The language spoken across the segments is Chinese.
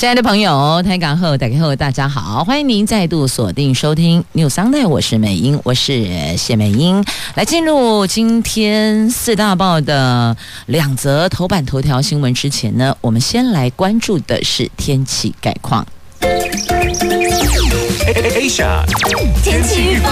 亲爱的朋友，台港后、台港后，大家好，欢迎您再度锁定收听 News Online，我是美英，我是谢美英。来进入今天四大报的两则头版头条新闻之前呢，我们先来关注的是天气概况。Asia 天气预报。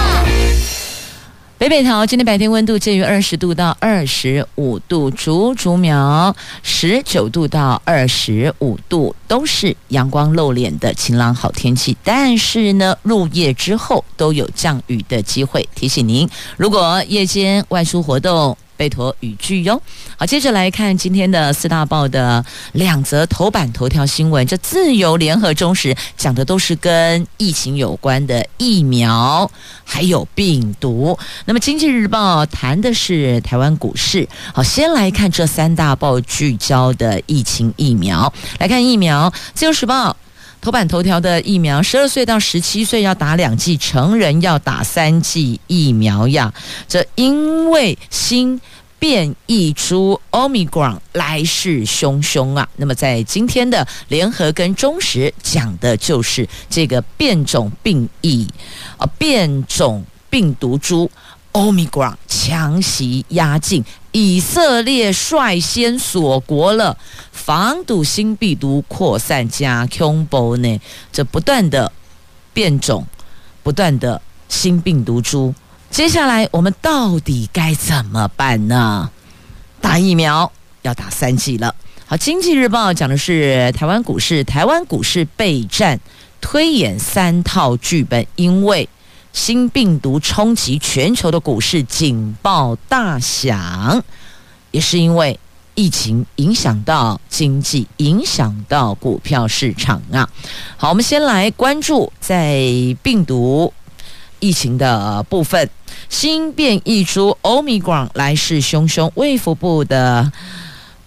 北北桃今天白天温度介于二十度到二十五度，竹竹苗十九度到二十五度，都是阳光露脸的晴朗好天气。但是呢，入夜之后都有降雨的机会。提醒您，如果夜间外出活动，备妥语句哟。好，接着来看今天的四大报的两则头版头条新闻。这自由联合中时讲的都是跟疫情有关的疫苗，还有病毒。那么经济日报谈的是台湾股市。好，先来看这三大报聚焦的疫情疫苗。来看疫苗，自由时报头版头条的疫苗，十二岁到十七岁要打两剂，成人要打三剂疫苗呀。这因为新变异株 Omicron 来势汹汹啊！那么在今天的联合跟中时讲的就是这个变种病疫啊，变种病毒株 Omicron 强袭压境，以色列率先锁国了，防堵新病毒扩散加恐怖呢？这不断的变种，不断的新病毒株。接下来我们到底该怎么办呢？打疫苗要打三剂了。好，《经济日报》讲的是台湾股市，台湾股市备战推演三套剧本，因为新病毒冲击全球的股市警报大响，也是因为疫情影响到经济，影响到股票市场啊。好，我们先来关注在病毒。疫情的部分，新变异株 Omicron 来势汹汹，卫福部的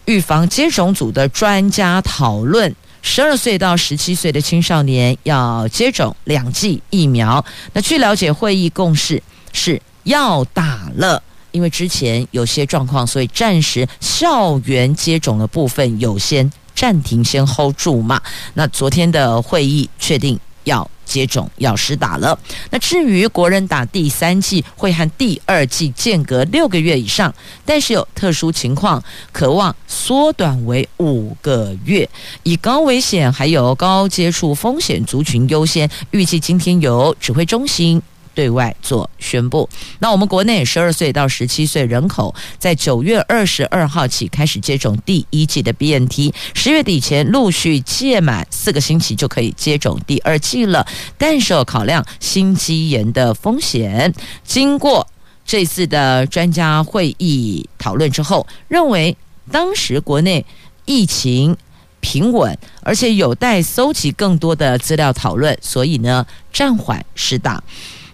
预防接种组的专家讨论，十二岁到十七岁的青少年要接种两剂疫苗。那据了解，会议共识是要打了，因为之前有些状况，所以暂时校园接种的部分有先暂停，先 hold 住嘛。那昨天的会议确定要。接种要施打了。那至于国人打第三剂会和第二剂间隔六个月以上，但是有特殊情况，可望缩短为五个月，以高危险还有高接触风险族群优先。预计今天由指挥中心。对外做宣布。那我们国内十二岁到十七岁人口，在九月二十二号起开始接种第一剂的 BNT，十月底前陆续届满四个星期就可以接种第二剂了。但是考量心肌炎的风险，经过这次的专家会议讨论之后，认为当时国内疫情平稳，而且有待搜集更多的资料讨论，所以呢暂缓施打。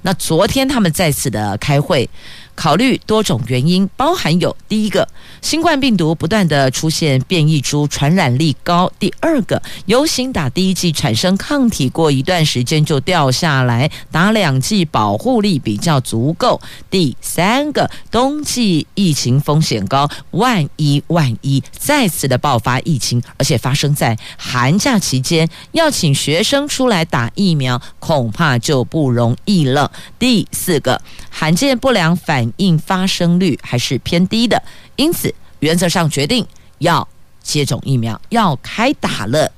那昨天他们再次的开会。考虑多种原因，包含有第一个，新冠病毒不断的出现变异株，传染力高；第二个，游行打第一剂产生抗体，过一段时间就掉下来，打两剂保护力比较足够；第三个，冬季疫情风险高，万一万一再次的爆发疫情，而且发生在寒假期间，要请学生出来打疫苗，恐怕就不容易了；第四个，罕见不良反应发生率还是偏低的，因此原则上决定要接种疫苗，要开打了。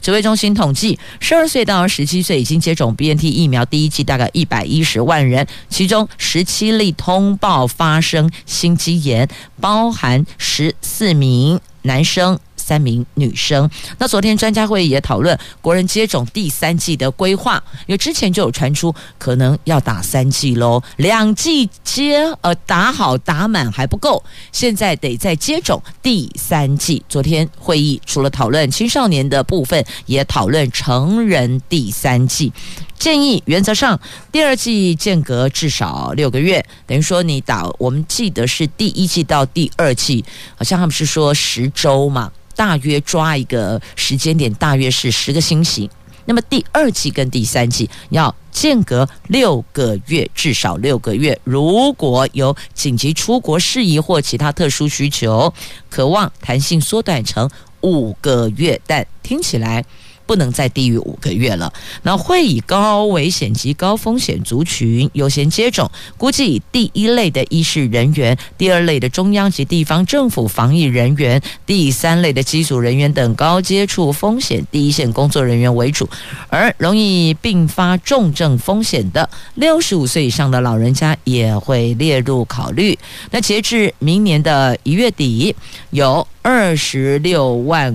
指挥中心统计，十二岁到十七岁已经接种 BNT 疫苗第一剂大概一百一十万人，其中十七例通报发生心肌炎，包含十四名男生。三名女生。那昨天专家会议也讨论国人接种第三季的规划，因为之前就有传出可能要打三季喽，两季接呃打好打满还不够，现在得再接种第三季。昨天会议除了讨论青少年的部分，也讨论成人第三季。建议原则上第二季间隔至少六个月，等于说你打，我们记得是第一季到第二季，好像他们是说十周嘛，大约抓一个时间点，大约是十个星期。那么第二季跟第三季要间隔六个月，至少六个月。如果有紧急出国事宜或其他特殊需求，渴望弹性缩短成五个月。但听起来。不能再低于五个月了。那会以高危险及高风险族群优先接种，估计以第一类的医事人员、第二类的中央及地方政府防疫人员、第三类的机组人员等高接触风险第一线工作人员为主，而容易并发重症风险的六十五岁以上的老人家也会列入考虑。那截至明年的一月底，有二十六万。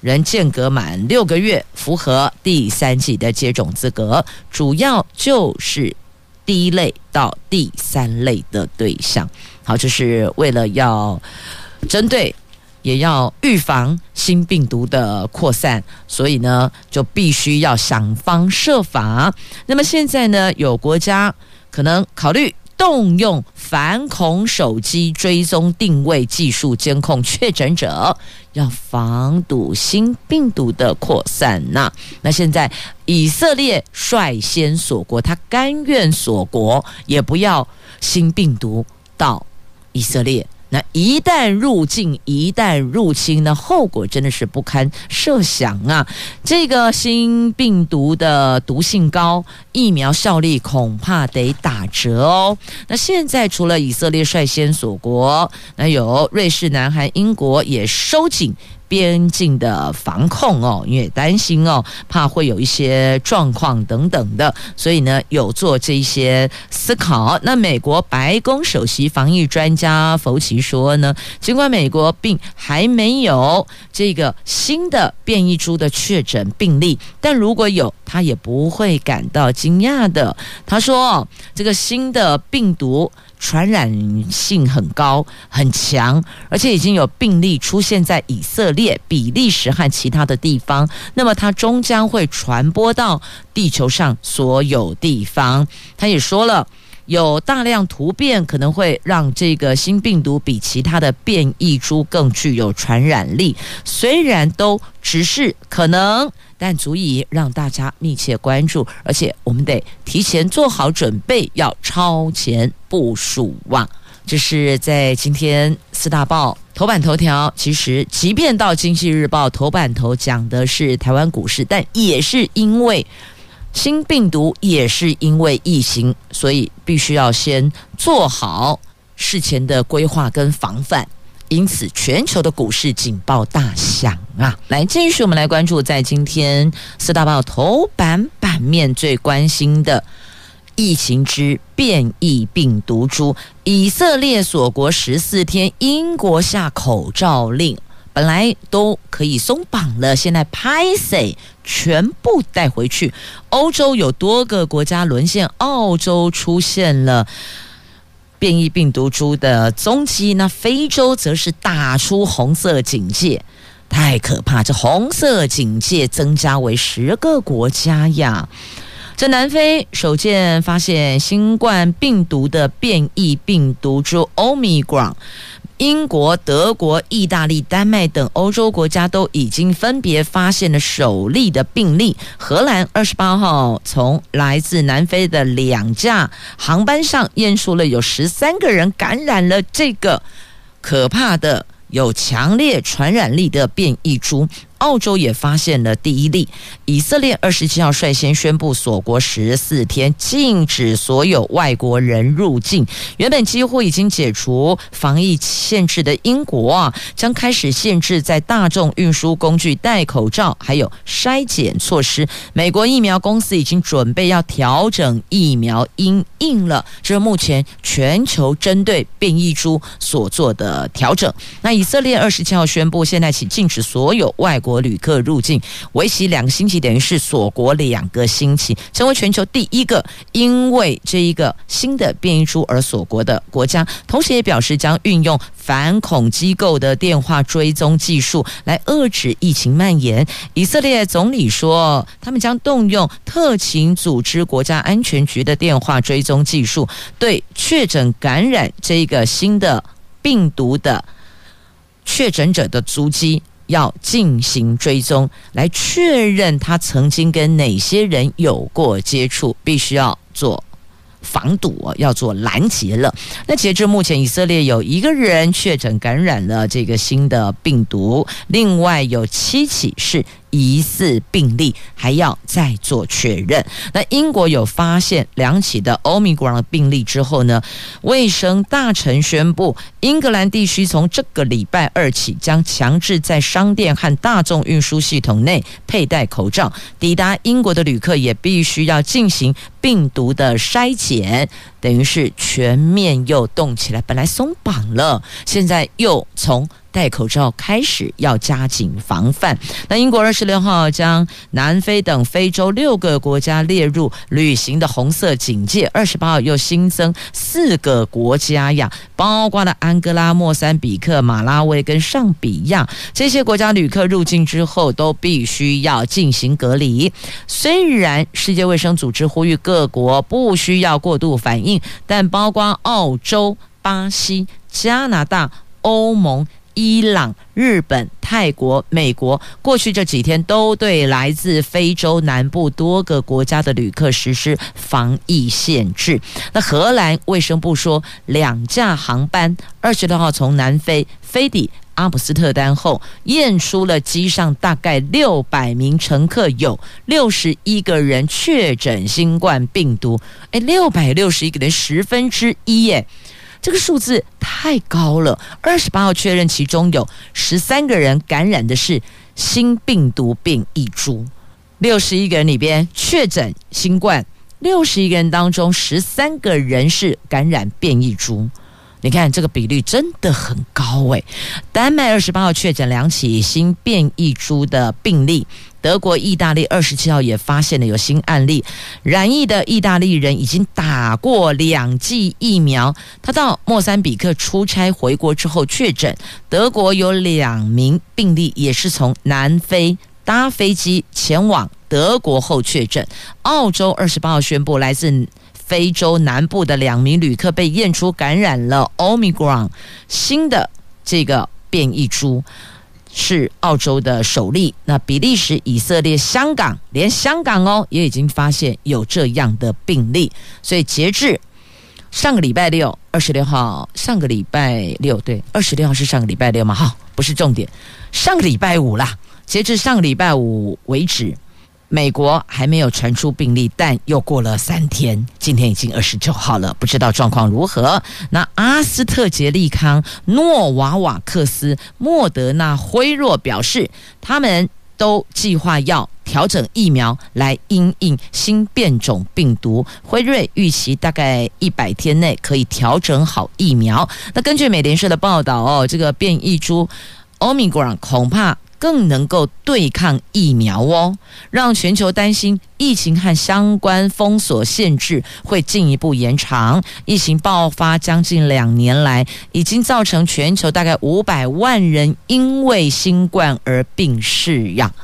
人间隔满六个月，符合第三剂的接种资格，主要就是第一类到第三类的对象。好，这是为了要针对，也要预防新病毒的扩散，所以呢，就必须要想方设法。那么现在呢，有国家可能考虑。动用反恐手机追踪定位技术监控确诊者，要防堵新病毒的扩散呐。那现在以色列率先锁国，他甘愿锁国，也不要新病毒到以色列。那一旦入境，一旦入侵，那后果真的是不堪设想啊！这个新病毒的毒性高，疫苗效力恐怕得打折哦。那现在除了以色列率先锁国，那有瑞士、南韩、英国也收紧。边境的防控哦，因为担心哦，怕会有一些状况等等的，所以呢有做这些思考。那美国白宫首席防疫专家福奇说呢，尽管美国并还没有这个新的变异株的确诊病例，但如果有，他也不会感到惊讶的。他说，这个新的病毒。传染性很高很强，而且已经有病例出现在以色列、比利时和其他的地方。那么它终将会传播到地球上所有地方。他也说了，有大量突变可能会让这个新病毒比其他的变异株更具有传染力，虽然都只是可能。但足以让大家密切关注，而且我们得提前做好准备，要超前部署哇！这是在今天四大报头版头条。其实，即便到经济日报头版头讲的是台湾股市，但也是因为新病毒，也是因为疫情，所以必须要先做好事前的规划跟防范。因此，全球的股市警报大响啊！来，继续我们来关注在今天四大报头版版面最关心的疫情之变异病毒株。以色列锁国十四天，英国下口罩令，本来都可以松绑了，现在拍谢全部带回去。欧洲有多个国家沦陷，澳洲出现了。变异病毒株的踪迹，那非洲则是打出红色警戒，太可怕！这红色警戒增加为十个国家呀。这南非首见发现新冠病毒的变异病毒株 Omicron。英国、德国、意大利、丹麦等欧洲国家都已经分别发现了首例的病例。荷兰二十八号从来自南非的两架航班上验出了有十三个人感染了这个可怕的、有强烈传染力的变异株澳洲也发现了第一例。以色列二十七号率先宣布锁国十四天，禁止所有外国人入境。原本几乎已经解除防疫限制的英国啊，将开始限制在大众运输工具戴口罩，还有筛检措施。美国疫苗公司已经准备要调整疫苗因应了，这是目前全球针对变异株所做的调整。那以色列二十七号宣布，现在起禁止所有外国国旅客入境，为期两个星期，等于是锁国两个星期，成为全球第一个因为这一个新的变异株而锁国的国家。同时也表示将运用反恐机构的电话追踪技术来遏制疫情蔓延。以色列总理说，他们将动用特勤组织国家安全局的电话追踪技术，对确诊感染这一个新的病毒的。确诊者的足迹要进行追踪，来确认他曾经跟哪些人有过接触，必须要做防堵，要做拦截了。那截至目前，以色列有一个人确诊感染了这个新的病毒，另外有七起是。疑似病例还要再做确认。那英国有发现两起的 Omicron 病例之后呢，卫生大臣宣布，英格兰地区从这个礼拜二起将强制在商店和大众运输系统内佩戴口罩。抵达英国的旅客也必须要进行病毒的筛检，等于是全面又动起来。本来松绑了，现在又从。戴口罩开始要加紧防范。那英国二十六号将南非等非洲六个国家列入旅行的红色警戒。二十八号又新增四个国家呀，包括了安哥拉、莫桑比克、马拉维跟上比亚。这些国家旅客入境之后都必须要进行隔离。虽然世界卫生组织呼吁各国不需要过度反应，但包括澳洲、巴西、加拿大、欧盟。伊朗、日本、泰国、美国过去这几天都对来自非洲南部多个国家的旅客实施防疫限制。那荷兰卫生部说，两架航班二十六号从南非飞抵阿姆斯特丹后，验出了机上大概六百名乘客有六十一个人确诊新冠病毒。诶，六百六十一个人，十分之一耶。这个数字太高了。二十八号确认，其中有十三个人感染的是新病毒变异株。六十一个人里边确诊新冠，六十一个人当中十三个人是感染变异株。你看这个比率真的很高诶。丹麦二十八号确诊两起新变异株的病例。德国、意大利二十七号也发现了有新案例，染疫的意大利人已经打过两剂疫苗。他到莫桑比克出差回国之后确诊。德国有两名病例也是从南非搭飞机前往德国后确诊。澳洲二十八号宣布，来自非洲南部的两名旅客被验出感染了 Omicron 新的这个变异株。是澳洲的首例，那比利时、以色列、香港，连香港哦也已经发现有这样的病例，所以截至上个礼拜六，二十六号，上个礼拜六对，二十六号是上个礼拜六吗？好，不是重点，上个礼拜五啦，截至上个礼拜五为止。美国还没有传出病例，但又过了三天，今天已经二十九号了，不知道状况如何。那阿斯特捷利康、诺瓦瓦克斯、莫德纳、辉若表示，他们都计划要调整疫苗来因应新变种病毒。辉瑞预期大概一百天内可以调整好疫苗。那根据美联社的报道哦，这个变异株 Omicron 恐怕。更能够对抗疫苗哦，让全球担心疫情和相关封锁限制会进一步延长。疫情爆发将近两年来，已经造成全球大概五百万人因为新冠而病逝呀。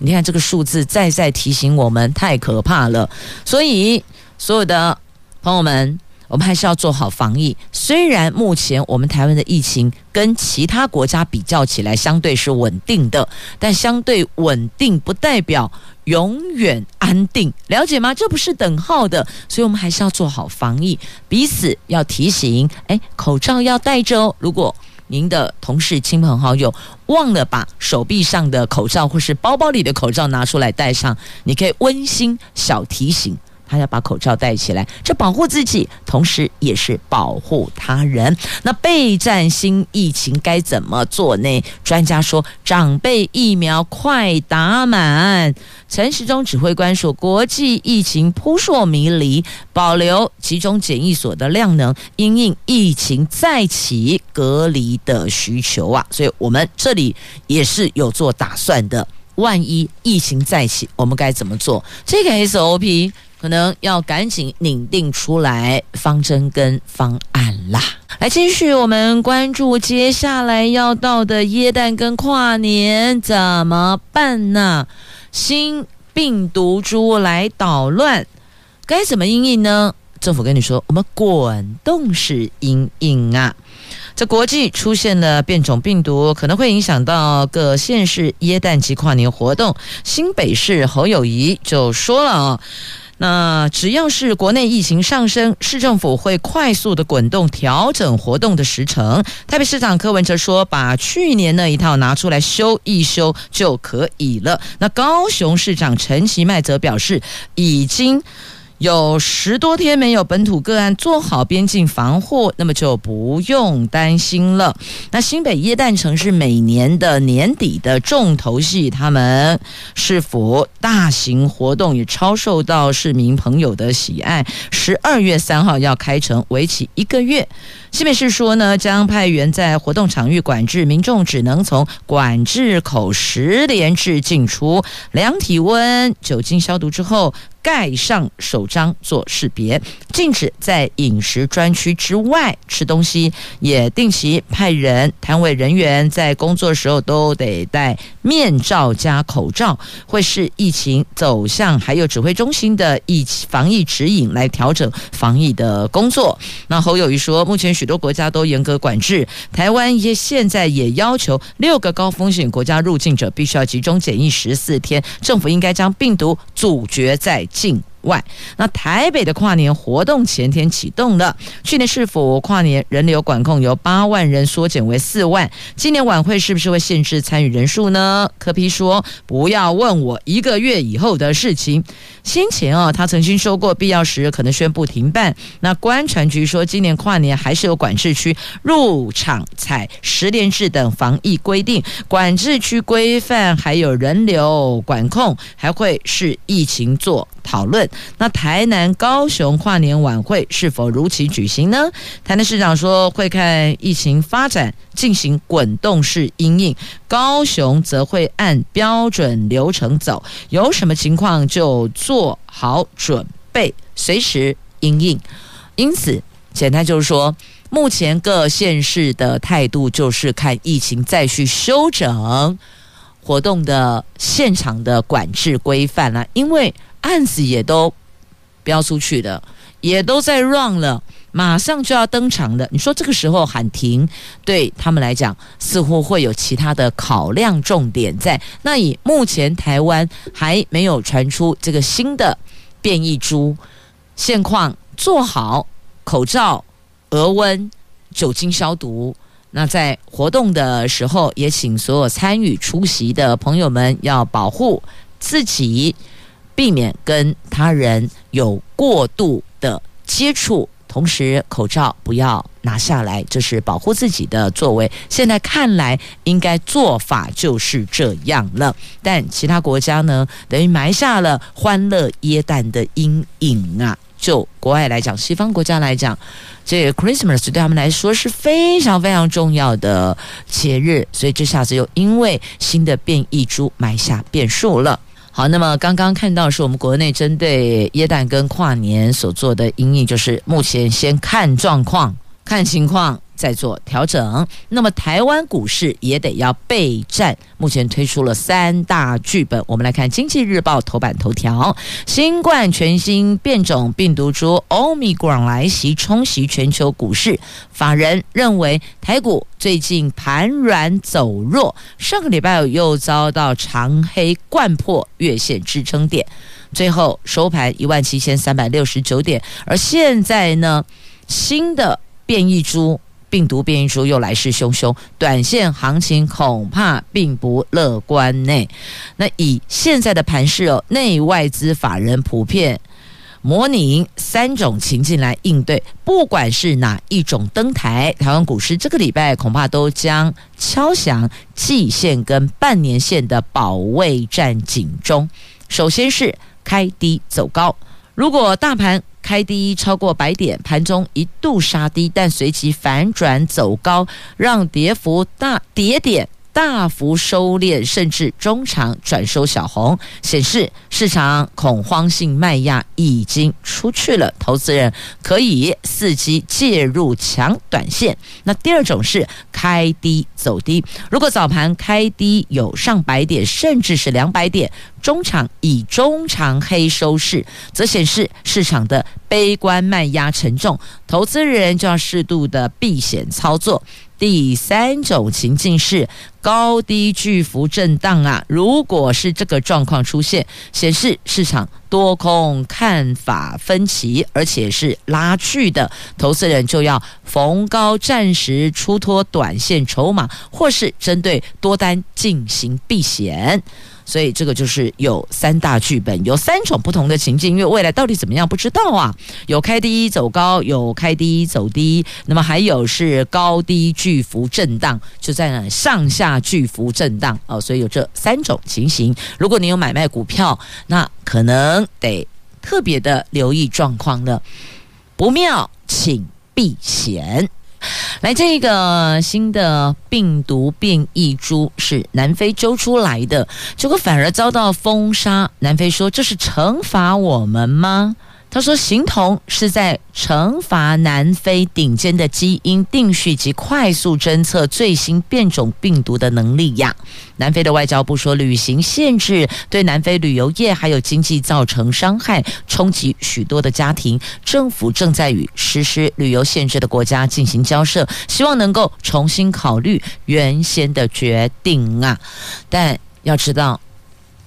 你看这个数字，再再提醒我们，太可怕了。所以，所有的朋友们。我们还是要做好防疫。虽然目前我们台湾的疫情跟其他国家比较起来相对是稳定的，但相对稳定不代表永远安定，了解吗？这不是等号的，所以我们还是要做好防疫，彼此要提醒。哎，口罩要戴着哦。如果您的同事、亲朋好友忘了把手臂上的口罩或是包包里的口罩拿出来戴上，你可以温馨小提醒。他要把口罩戴起来，这保护自己，同时也是保护他人。那备战新疫情该怎么做呢？专家说，长辈疫苗快打满。陈时中指挥官说，国际疫情扑朔迷离，保留集中检疫所的量能，因应疫情再起隔离的需求啊。所以我们这里也是有做打算的。万一疫情再起，我们该怎么做？这个 SOP。可能要赶紧拟定出来方针跟方案啦。来，继续我们关注接下来要到的耶诞跟跨年怎么办呢？新病毒株来捣乱，该怎么因应呢？政府跟你说，我们滚动式因应啊。这国际出现了变种病毒，可能会影响到各县市耶诞及跨年活动。新北市侯友宜就说了啊。那只要是国内疫情上升，市政府会快速的滚动调整活动的时程。台北市长柯文哲说，把去年那一套拿出来修一修就可以了。那高雄市长陈其迈则表示，已经。有十多天没有本土个案，做好边境防护，那么就不用担心了。那新北耶诞城是每年的年底的重头戏，他们是否大型活动也超受到市民朋友的喜爱？十二月三号要开城，为期一个月。新北市说呢，将派员在活动场域管制，民众只能从管制口十连制进出，量体温、酒精消毒之后。盖上手章做识别，禁止在饮食专区之外吃东西，也定期派人摊位人员在工作时候都得戴面罩加口罩，会视疫情走向还有指挥中心的疫防疫指引来调整防疫的工作。那侯友谊说，目前许多国家都严格管制，台湾也现在也要求六个高风险国家入境者必须要集中检疫十四天，政府应该将病毒阻绝在境外，那台北的跨年活动前天启动了。去年是否跨年人流管控由八万人缩减为四万，今年晚会是不是会限制参与人数呢？柯 P 说：“不要问我一个月以后的事情。”先前啊，他曾经说过必要时可能宣布停办。那观传局说，今年跨年还是有管制区入场采十连制等防疫规定，管制区规范还有人流管控，还会视疫情做讨论。那台南、高雄跨年晚会是否如期举行呢？台南市长说会看疫情发展进行滚动式因应，高雄则会按标准流程走，有什么情况就做好准备，随时应应。因此，简单就是说，目前各县市的态度就是看疫情再去修整活动的现场的管制规范了，因为。案子也都标出去的，也都在 run 了，马上就要登场了。你说这个时候喊停，对他们来讲似乎会有其他的考量重点在。那以目前台湾还没有传出这个新的变异株现况，做好口罩、额温、酒精消毒。那在活动的时候，也请所有参与出席的朋友们要保护自己。避免跟他人有过度的接触，同时口罩不要拿下来，这是保护自己的作为。现在看来，应该做法就是这样了。但其他国家呢，等于埋下了欢乐耶诞的阴影啊！就国外来讲，西方国家来讲，这个 Christmas 对他们来说是非常非常重要的节日，所以这下子又因为新的变异株埋下变数了。好，那么刚刚看到是我们国内针对耶诞跟跨年所做的阴影，就是目前先看状况、看情况。在做调整，那么台湾股市也得要备战。目前推出了三大剧本，我们来看《经济日报》头版头条：新冠全新变种病毒株 Omicron 来袭，冲击全球股市。法人认为台股最近盘软走弱，上个礼拜又遭到长黑掼破月线支撑点，最后收盘一万七千三百六十九点。而现在呢，新的变异株。病毒变异株又来势汹汹，短线行情恐怕并不乐观呢。那以现在的盘势哦，内外资法人普遍。模拟三种情境来应对，不管是哪一种登台，台湾股市这个礼拜恐怕都将敲响季线跟半年线的保卫战警钟。首先是开低走高，如果大盘开低超过百点，盘中一度杀低，但随即反转走高，让跌幅大跌点。大幅收敛，甚至中场转收小红，显示市场恐慌性卖压已经出去了，投资人可以伺机介入抢短线。那第二种是开低走低，如果早盘开低有上百点，甚至是两百点，中场以中长黑收市，则显示市场的悲观卖压沉重，投资人就要适度的避险操作。第三种情境是高低巨幅震荡啊，如果是这个状况出现，显示市场多空看法分歧，而且是拉锯的，投资人就要逢高暂时出脱短线筹码，或是针对多单进行避险。所以这个就是有三大剧本，有三种不同的情境，因为未来到底怎么样不知道啊。有开低走高，有开低走低，那么还有是高低巨幅震荡，就在那上下巨幅震荡哦。所以有这三种情形，如果你有买卖股票，那可能得特别的留意状况了，不妙，请避嫌。来，这个新的病毒变异株是南非揪出来的，结果反而遭到封杀。南非说：“这是惩罚我们吗？”他说：“形同是在惩罚南非顶尖的基因定序及快速侦测最新变种病毒的能力呀。”南非的外交部说：“旅行限制对南非旅游业还有经济造成伤害，冲击许多的家庭。政府正在与实施旅游限制的国家进行交涉，希望能够重新考虑原先的决定啊。但要知道。”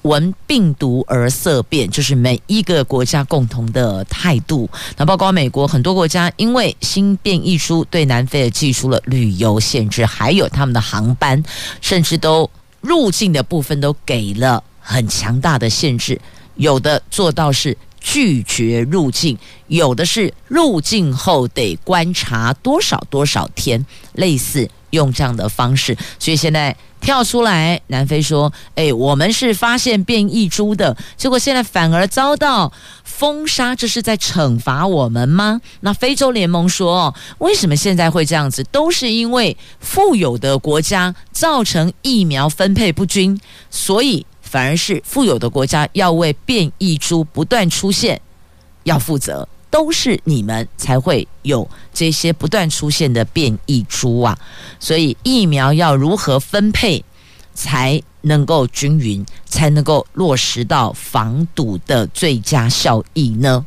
闻病毒而色变，就是每一个国家共同的态度。那包括美国很多国家，因为新变异株对南非也祭出了旅游限制，还有他们的航班，甚至都入境的部分都给了很强大的限制。有的做到是拒绝入境，有的是入境后得观察多少多少天，类似。用这样的方式，所以现在跳出来，南非说：“哎，我们是发现变异株的，结果现在反而遭到封杀，这是在惩罚我们吗？”那非洲联盟说：“为什么现在会这样子？都是因为富有的国家造成疫苗分配不均，所以反而是富有的国家要为变异株不断出现要负责。”都是你们才会有这些不断出现的变异株啊，所以疫苗要如何分配才能够均匀，才能够落实到防堵的最佳效益呢？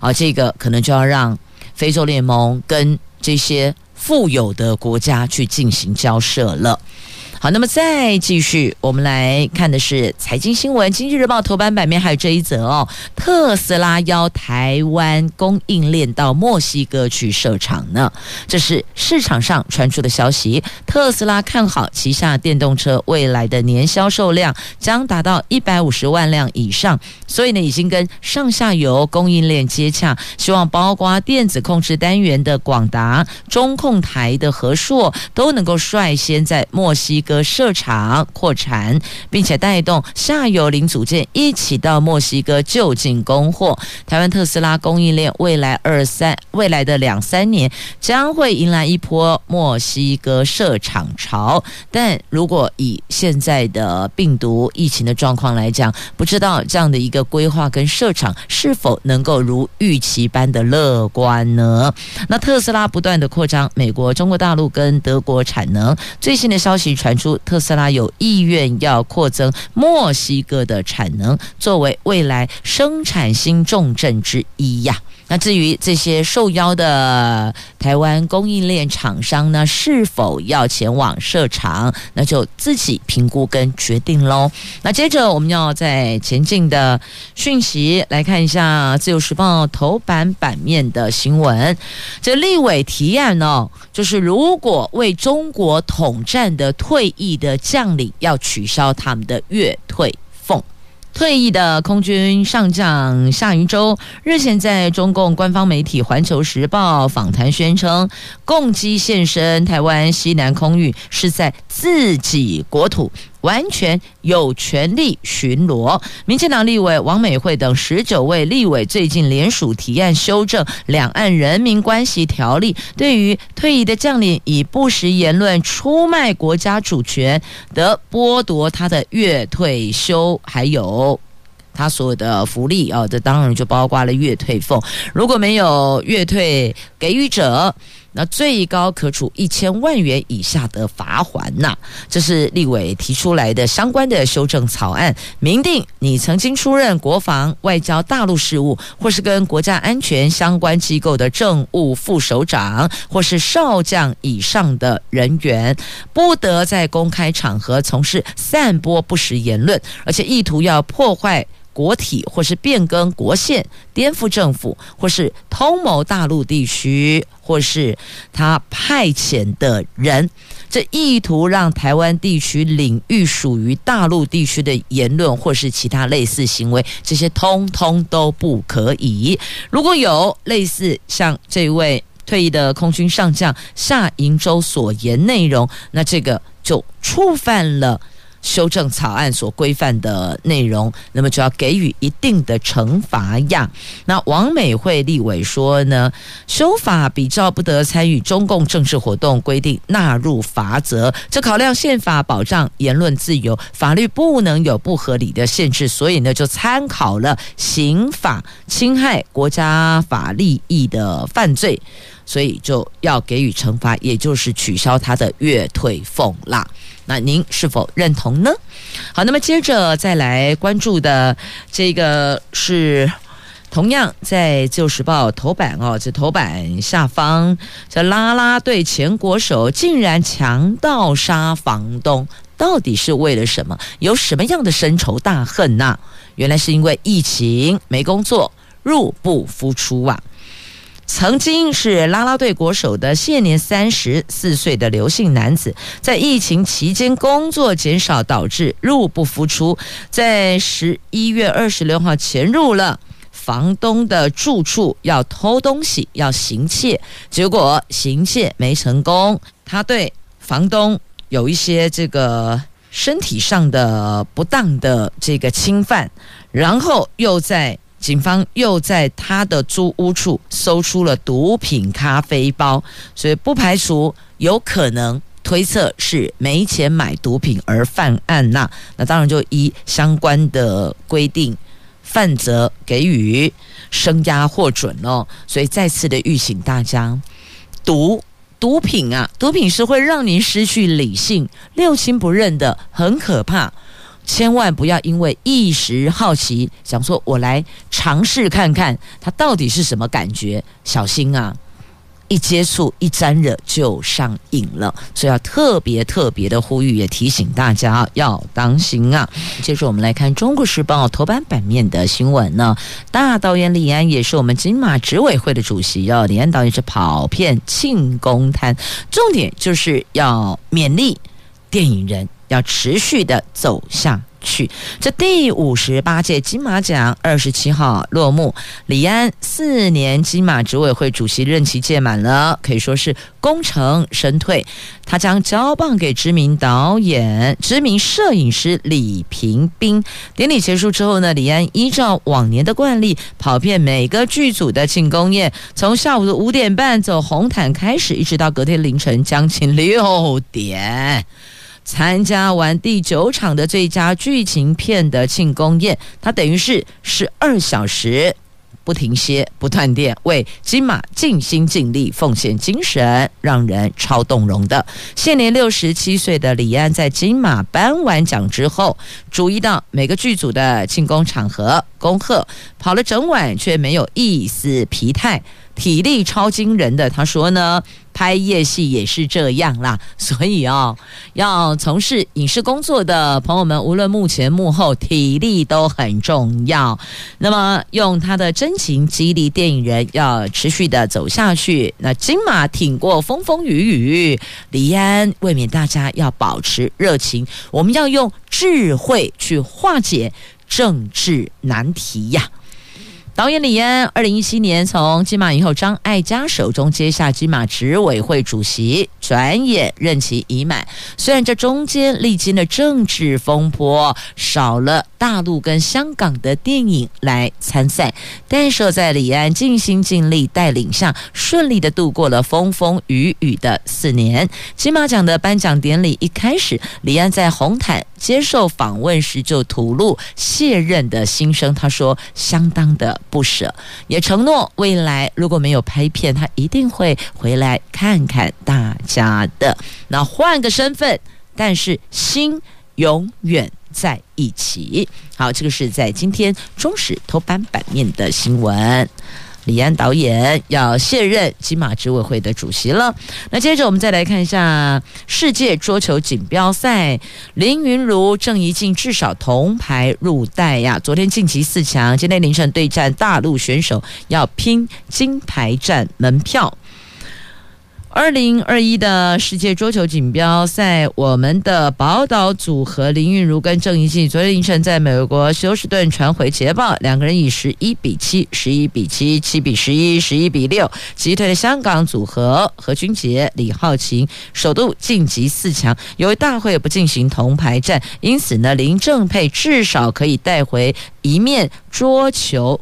啊，这个可能就要让非洲联盟跟这些富有的国家去进行交涉了。好，那么再继续，我们来看的是财经新闻，《经济日报》头版版面还有这一则哦，特斯拉邀台湾供应链到墨西哥去设厂呢。这是市场上传出的消息。特斯拉看好旗下电动车未来的年销售量将达到一百五十万辆以上，所以呢，已经跟上下游供应链接洽，希望包括电子控制单元的广达、中控台的和硕都能够率先在墨西个设厂扩产，并且带动下游零组件一起到墨西哥就近供货。台湾特斯拉供应链未来二三未来的两三年将会迎来一波墨西哥设厂潮。但如果以现在的病毒疫情的状况来讲，不知道这样的一个规划跟设厂是否能够如预期般的乐观呢？那特斯拉不断的扩张美国、中国大陆跟德国产能，最新的消息传。出特斯拉有意愿要扩增墨西哥的产能，作为未来生产新重镇之一呀。那至于这些受邀的台湾供应链厂商呢，是否要前往设厂，那就自己评估跟决定喽。那接着我们要在前进的讯息来看一下《自由时报》头版版面的新闻。这立委提案呢，就是如果为中国统战的退役的将领要取消他们的月退。退役的空军上将夏云州日前在中共官方媒体《环球时报》访谈宣称，共机现身台湾西南空域是在自己国土。完全有权利巡逻。民进党立委王美惠等十九位立委最近联署提案修正《两岸人民关系条例》，对于退役的将领以不实言论出卖国家主权，得剥夺他的月退休，还有他所有的福利啊，这当然就包括了月退俸。如果没有月退给予者，那最高可处一千万元以下的罚锾呐，这是立委提出来的相关的修正草案，明定你曾经出任国防、外交、大陆事务，或是跟国家安全相关机构的政务副首长，或是少将以上的人员，不得在公开场合从事散播不实言论，而且意图要破坏。国体或是变更国线、颠覆政府，或是通谋大陆地区，或是他派遣的人，这意图让台湾地区领域属于大陆地区的言论，或是其他类似行为，这些通通都不可以。如果有类似像这位退役的空军上将夏银洲所言内容，那这个就触犯了。修正草案所规范的内容，那么就要给予一定的惩罚呀。那王美惠立委说呢，修法比照不得参与中共政治活动规定纳入罚则，这考量宪法保障言论自由，法律不能有不合理的限制，所以呢就参考了刑法侵害国家法利益的犯罪，所以就要给予惩罚，也就是取消他的月退俸啦。那您是否认同呢？好，那么接着再来关注的这个是同样在《旧时报》头版哦，这头版下方，这拉拉队前国手竟然强盗杀房东，到底是为了什么？有什么样的深仇大恨呐？原来是因为疫情没工作，入不敷出啊。曾经是啦啦队国手的现年三十四岁的刘姓男子，在疫情期间工作减少，导致入不敷出，在十一月二十六号潜入了房东的住处，要偷东西，要行窃，结果行窃没成功，他对房东有一些这个身体上的不当的这个侵犯，然后又在。警方又在他的租屋处搜出了毒品咖啡包，所以不排除有可能推测是没钱买毒品而犯案呐。那当然就依相关的规定犯则，给予声押获准哦。所以再次的预警大家，毒毒品啊，毒品是会让您失去理性、六亲不认的，很可怕。千万不要因为一时好奇，想说我来尝试看看它到底是什么感觉，小心啊！一接触一沾惹就上瘾了，所以要特别特别的呼吁，也提醒大家要当心啊！接着我们来看《中国时报》头版版面的新闻呢，大导演李安也是我们金马执委会的主席哦，李安导演是跑遍庆功摊，重点就是要勉励电影人。要持续的走下去。这第五十八届金马奖二十七号落幕，李安四年金马执委会主席任期届满了，可以说是功成身退。他将交棒给知名导演、知名摄影师李屏宾。典礼结束之后呢，李安依照往年的惯例，跑遍每个剧组的庆功宴，从下午的五点半走红毯开始，一直到隔天凌晨将近六点。参加完第九场的最佳剧情片的庆功宴，他等于是十二小时不停歇、不断电，为金马尽心尽力、奉献精神，让人超动容的。现年六十七岁的李安，在金马颁完奖之后，注意到每个剧组的庆功场合恭贺，跑了整晚却没有一丝疲态。体力超惊人的，他说呢，拍夜戏也是这样啦。所以哦，要从事影视工作的朋友们，无论幕前幕后，体力都很重要。那么，用他的真情激励电影人要持续的走下去。那金马挺过风风雨雨，李安未免大家要保持热情，我们要用智慧去化解政治难题呀。导演李安，二零一七年从金马影后张艾嘉手中接下金马执委会主席，转眼任期已满。虽然这中间历经了政治风波，少了大陆跟香港的电影来参赛，但是在李安尽心尽力带领下，顺利的度过了风风雨雨的四年。金马奖的颁奖典礼一开始，李安在红毯接受访问时就吐露卸任的心声，他说：“相当的。” 不舍，也承诺未来如果没有拍片，他一定会回来看看大家的。那换个身份，但是心永远在一起。好，这个是在今天中时头版版面的新闻。李安导演要卸任金马执委会的主席了。那接着我们再来看一下世界桌球锦标赛，林昀儒、郑怡静至少铜牌入袋呀。昨天晋级四强，今天凌晨对战大陆选手，要拼金牌战门票。二零二一的世界桌球锦标赛，我们的宝岛组合林昀儒跟郑怡静昨天凌晨在美国休斯顿传回捷报，两个人以十一比七、十一比七、七比十一、十一比六击退了香港组合何君杰、李浩晴，首度晋级四强。由于大会不进行铜牌战，因此呢，林郑配至少可以带回一面桌球。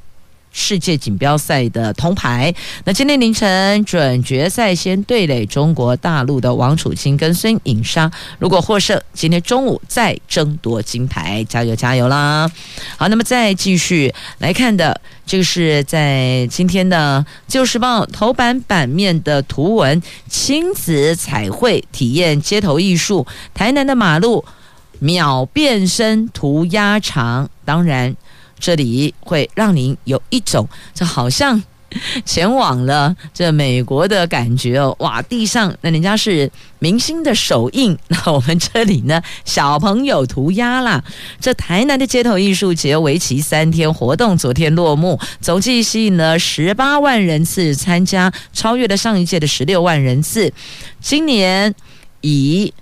世界锦标赛的铜牌，那今天凌晨准决赛先对垒中国大陆的王楚钦跟孙颖莎，如果获胜，今天中午再争夺金牌，加油加油啦！好，那么再继续来看的，这个是在今天的《旧时报》头版版面的图文，亲子彩绘体验街头艺术，台南的马路秒变身涂鸦场，当然。这里会让您有一种，就好像前往了这美国的感觉哦！哇，地上那人家是明星的手印，那我们这里呢，小朋友涂鸦啦。这台南的街头艺术节为期三天活动，昨天落幕，总计吸引了十八万人次参加，超越了上一届的十六万人次。今年以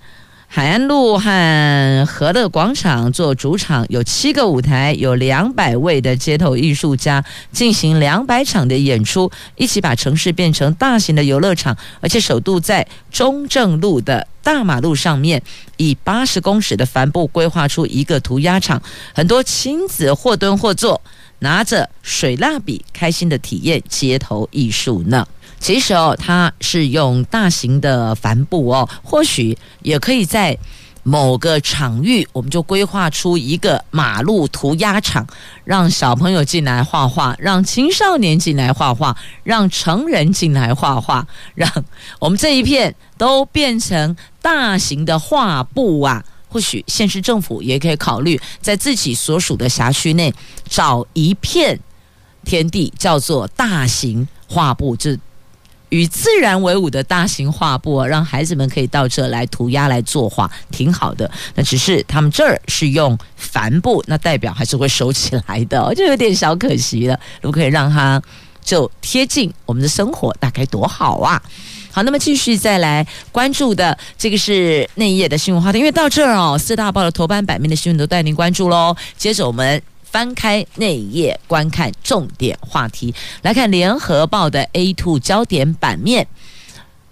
海安路和和乐广场做主场，有七个舞台，有两百位的街头艺术家进行两百场的演出，一起把城市变成大型的游乐场，而且首度在中正路的大马路上面，以八十公尺的帆布规划出一个涂鸦场，很多亲子或蹲或坐，拿着水蜡笔，开心的体验街头艺术呢。其实哦，它是用大型的帆布哦，或许也可以在某个场域，我们就规划出一个马路涂鸦场，让小朋友进来画画，让青少年进来画画，让成人进来画画，让 我们这一片都变成大型的画布啊！或许县市政府也可以考虑，在自己所属的辖区内找一片天地，叫做大型画布，这。与自然为伍的大型画布，让孩子们可以到这来涂鸦来作画，挺好的。那只是他们这儿是用帆布，那代表还是会收起来的，就有点小可惜了。如果可以让它就贴近我们的生活，那该多好啊！好，那么继续再来关注的这个是内页的新闻话题，因为到这儿哦，四大报的头版版面的新闻都带您关注喽。接着我们。翻开内页，观看重点话题。来看《联合报》的 a to 焦点版面，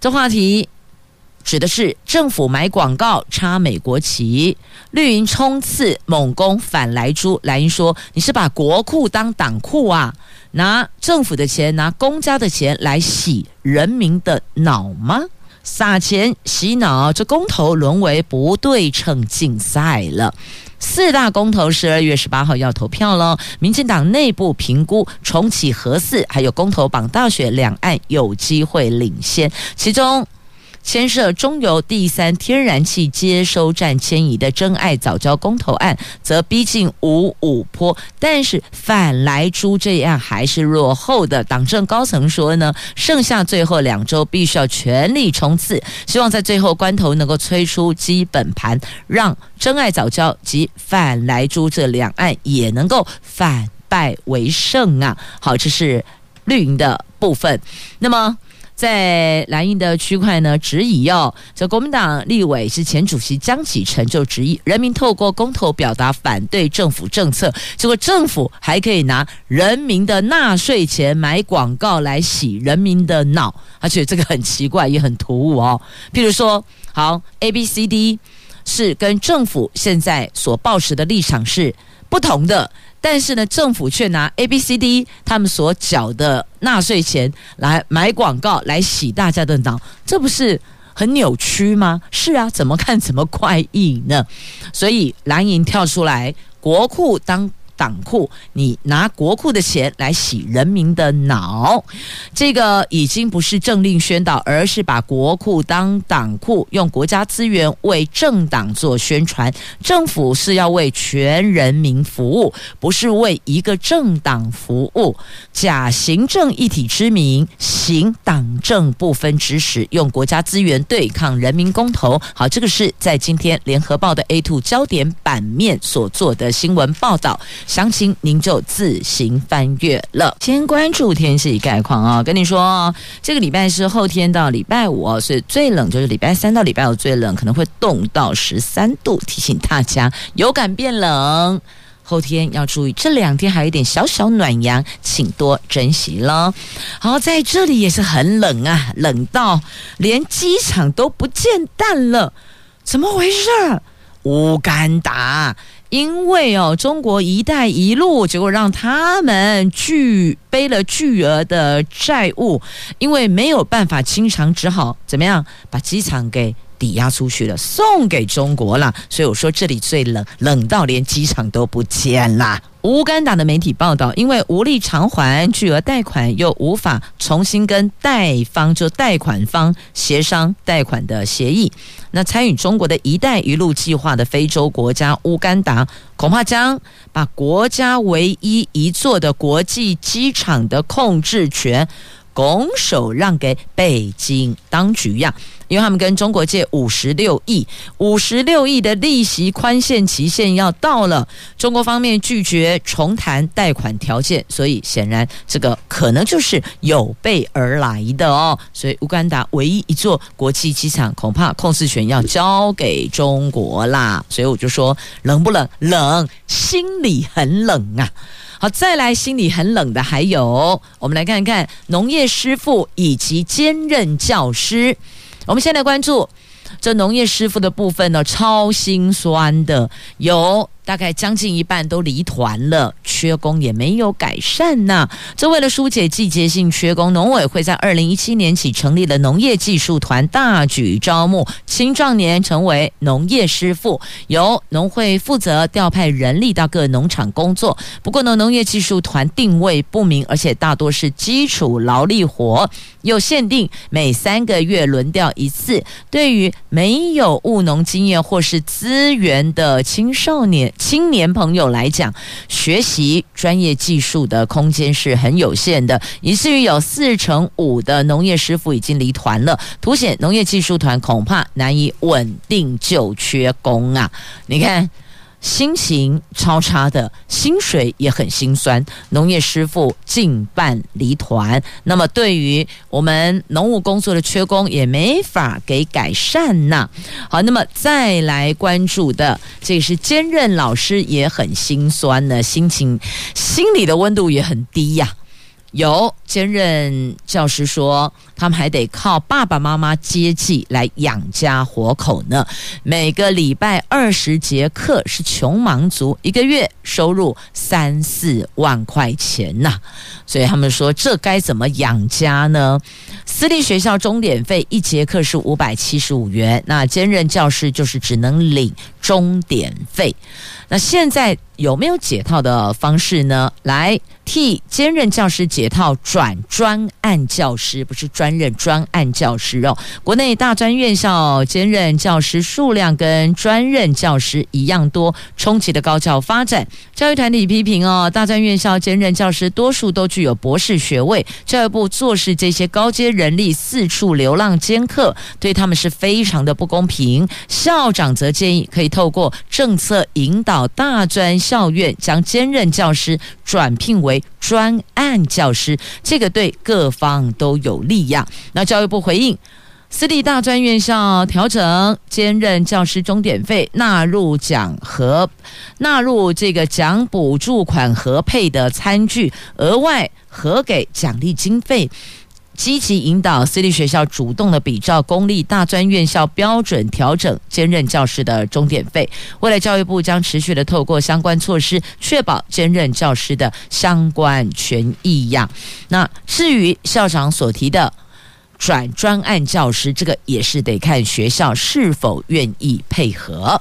这话题指的是政府买广告插美国旗，绿营冲刺猛攻反莱猪。莱茵说：“你是把国库当党库啊？拿政府的钱，拿公家的钱来洗人民的脑吗？”撒钱洗脑，这公投沦为不对称竞赛了。四大公投十二月十八号要投票了，民进党内部评估重启核四，还有公投绑大选，两岸有机会领先，其中。牵涉中油第三天然气接收站迁移的珍爱藻礁公投案，则逼近五五坡，但是反莱猪这样还是落后的。党政高层说呢，剩下最后两周必须要全力冲刺，希望在最后关头能够催出基本盘，让珍爱藻礁及反莱猪这两岸也能够反败为胜啊！好，这是绿营的部分。那么。在蓝营的区块呢，质疑哦，这国民党立委是前主席江启臣就质疑，人民透过公投表达反对政府政策，结果政府还可以拿人民的纳税钱买广告来洗人民的脑，而且这个很奇怪也很突兀哦。譬如说，好 A B C D 是跟政府现在所抱持的立场是不同的。但是呢，政府却拿 A、B、C、D 他们所缴的纳税钱来买广告，来洗大家的脑，这不是很扭曲吗？是啊，怎么看怎么怪异呢？所以蓝营跳出来，国库当。党库，你拿国库的钱来洗人民的脑，这个已经不是政令宣导，而是把国库当党库，用国家资源为政党做宣传。政府是要为全人民服务，不是为一个政党服务。假行政一体之名，行党政不分之实，用国家资源对抗人民公投。好，这个是在今天联合报的 A2 焦点版面所做的新闻报道。详情您就自行翻阅了。先关注天气概况啊，跟你说，这个礼拜是后天到礼拜五，所以最冷就是礼拜三到礼拜五最冷，可能会冻到十三度。提醒大家有感变冷，后天要注意。这两天还有一点小小暖阳，请多珍惜了。好，在这里也是很冷啊，冷到连机场都不见蛋了，怎么回事？乌干达。因为哦，中国“一带一路”结果让他们巨背了巨额的债务，因为没有办法清偿，只好怎么样把机场给抵押出去了，送给中国了。所以我说这里最冷，冷到连机场都不见了。乌干达的媒体报道，因为无力偿还巨额贷款，又无法重新跟贷方就贷款方协商贷款的协议，那参与中国的一带一路计划的非洲国家乌干达，恐怕将把国家唯一一座的国际机场的控制权拱手让给北京当局呀。因为他们跟中国借五十六亿，五十六亿的利息宽限期限要到了，中国方面拒绝重谈贷款条件，所以显然这个可能就是有备而来的哦。所以乌干达唯一一座国际机场恐怕控制权要交给中国啦。所以我就说冷不冷？冷，心里很冷啊。好，再来心里很冷的还有，我们来看看农业师傅以及兼任教师。我们先来关注这农业师傅的部分呢，超心酸的有。大概将近一半都离团了，缺工也没有改善呐、啊。这为了疏解季节性缺工，农委会在二零一七年起成立了农业技术团，大举招募青壮年成为农业师傅，由农会负责调派人力到各农场工作。不过呢，农业技术团定位不明，而且大多是基础劳力活，又限定每三个月轮调一次。对于没有务农经验或是资源的青少年，青年朋友来讲，学习专业技术的空间是很有限的，以至于有四成五的农业师傅已经离团了，凸显农业技术团恐怕难以稳定就缺工啊！你看。心情超差的，薪水也很心酸。农业师傅近半离团，那么对于我们农务工作的缺工也没法给改善呐。好，那么再来关注的，这是兼任老师也很心酸的，心情心里的温度也很低呀。有兼任教师说，他们还得靠爸爸妈妈接济来养家活口呢。每个礼拜二十节课是穷忙族，一个月收入三四万块钱呐、所以他们说，这该怎么养家呢？私立学校钟点费一节课是五百七十五元，那兼任教师就是只能领钟点费。那现在有没有解套的方式呢？来。替兼任教师解套，转专案教师，不是专任专案教师哦。国内大专院校兼任教师数量跟专任教师一样多，冲击的高教发展。教育团体批评哦，大专院校兼任教师多数都具有博士学位，教育部坐视这些高阶人力四处流浪兼课，对他们是非常的不公平。校长则建议可以透过政策引导大专校院将兼任教师转聘为专案教师，这个对各方都有利呀。那教育部回应，私立大专院校调整兼任教师钟点费，纳入奖和纳入这个奖补助款合配的餐具，额外核给奖励经费。积极引导私立学校主动的比照公立大专院校标准调整兼任教师的钟点费。未来教育部将持续的透过相关措施，确保兼任教师的相关权益呀。那至于校长所提的转专案教师，这个也是得看学校是否愿意配合。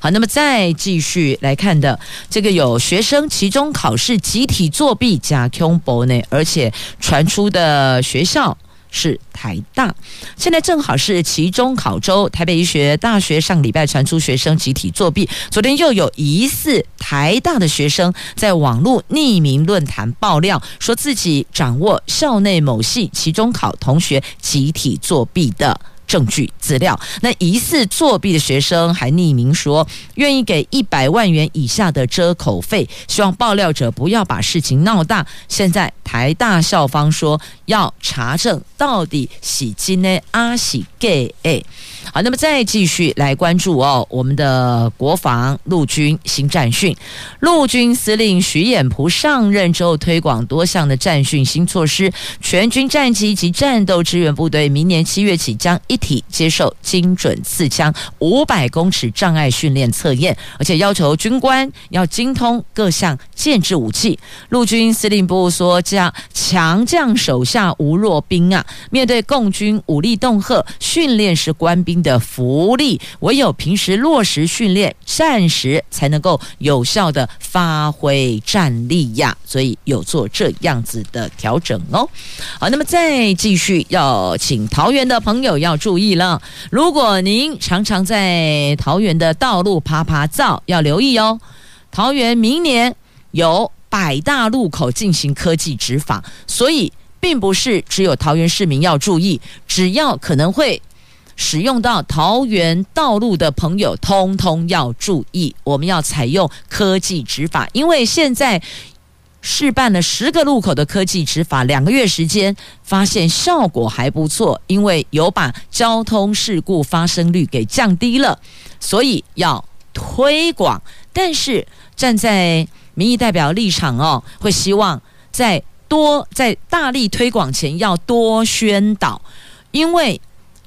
好，那么再继续来看的这个有学生期中考试集体作弊加恐怖呢，而且传出的学校。是台大，现在正好是期中考周。台北医学大学上礼拜传出学生集体作弊，昨天又有疑似台大的学生在网络匿名论坛爆料，说自己掌握校内某系期中考同学集体作弊的。证据资料，那疑似作弊的学生还匿名说，愿意给一百万元以下的遮口费，希望爆料者不要把事情闹大。现在台大校方说要查证到底是真的还是假的。好，那么再继续来关注哦，我们的国防陆军新战训，陆军司令徐衍蒲上任之后，推广多项的战训新措施，全军战机及战斗支援部队明年七月起将一体接受精准刺枪五百公尺障碍训练测验，而且要求军官要精通各项剑制武器。陆军司令部说，将强将手下无弱兵啊，面对共军武力恫吓，训练是官兵的福利，唯有平时落实训练，战时才能够有效的发挥战力呀。所以有做这样子的调整哦。好，那么再继续要请桃园的朋友要注意了，如果您常常在桃园的道路趴趴走，要留意哦。桃园明年有百大路口进行科技执法，所以并不是只有桃园市民要注意，只要可能会。使用到桃园道路的朋友，通通要注意，我们要采用科技执法，因为现在试办了十个路口的科技执法，两个月时间，发现效果还不错，因为有把交通事故发生率给降低了，所以要推广。但是站在民意代表立场哦，会希望在多在大力推广前要多宣导，因为。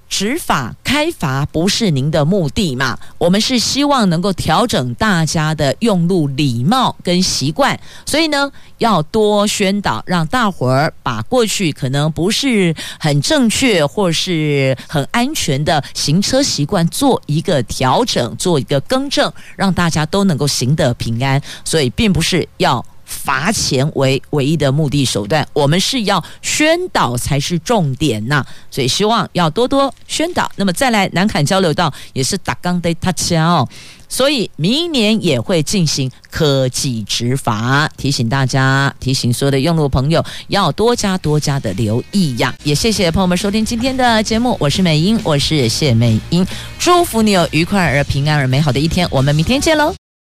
执法开罚不是您的目的嘛？我们是希望能够调整大家的用路礼貌跟习惯，所以呢，要多宣导，让大伙儿把过去可能不是很正确或是很安全的行车习惯做一个调整，做一个更正，让大家都能够行得平安。所以，并不是要。罚钱为唯一的目的手段，我们是要宣导才是重点呐、所以希望要多多宣导。那么再来南坎交流道也是打钢的他枪哦，所以明年也会进行科技执法，提醒大家，提醒所有的用路朋友要多加多加的留意呀。也谢谢朋友们收听今天的节目，我是美英，我是谢美英，祝福你有愉快而平安而美好的一天，我们明天见喽。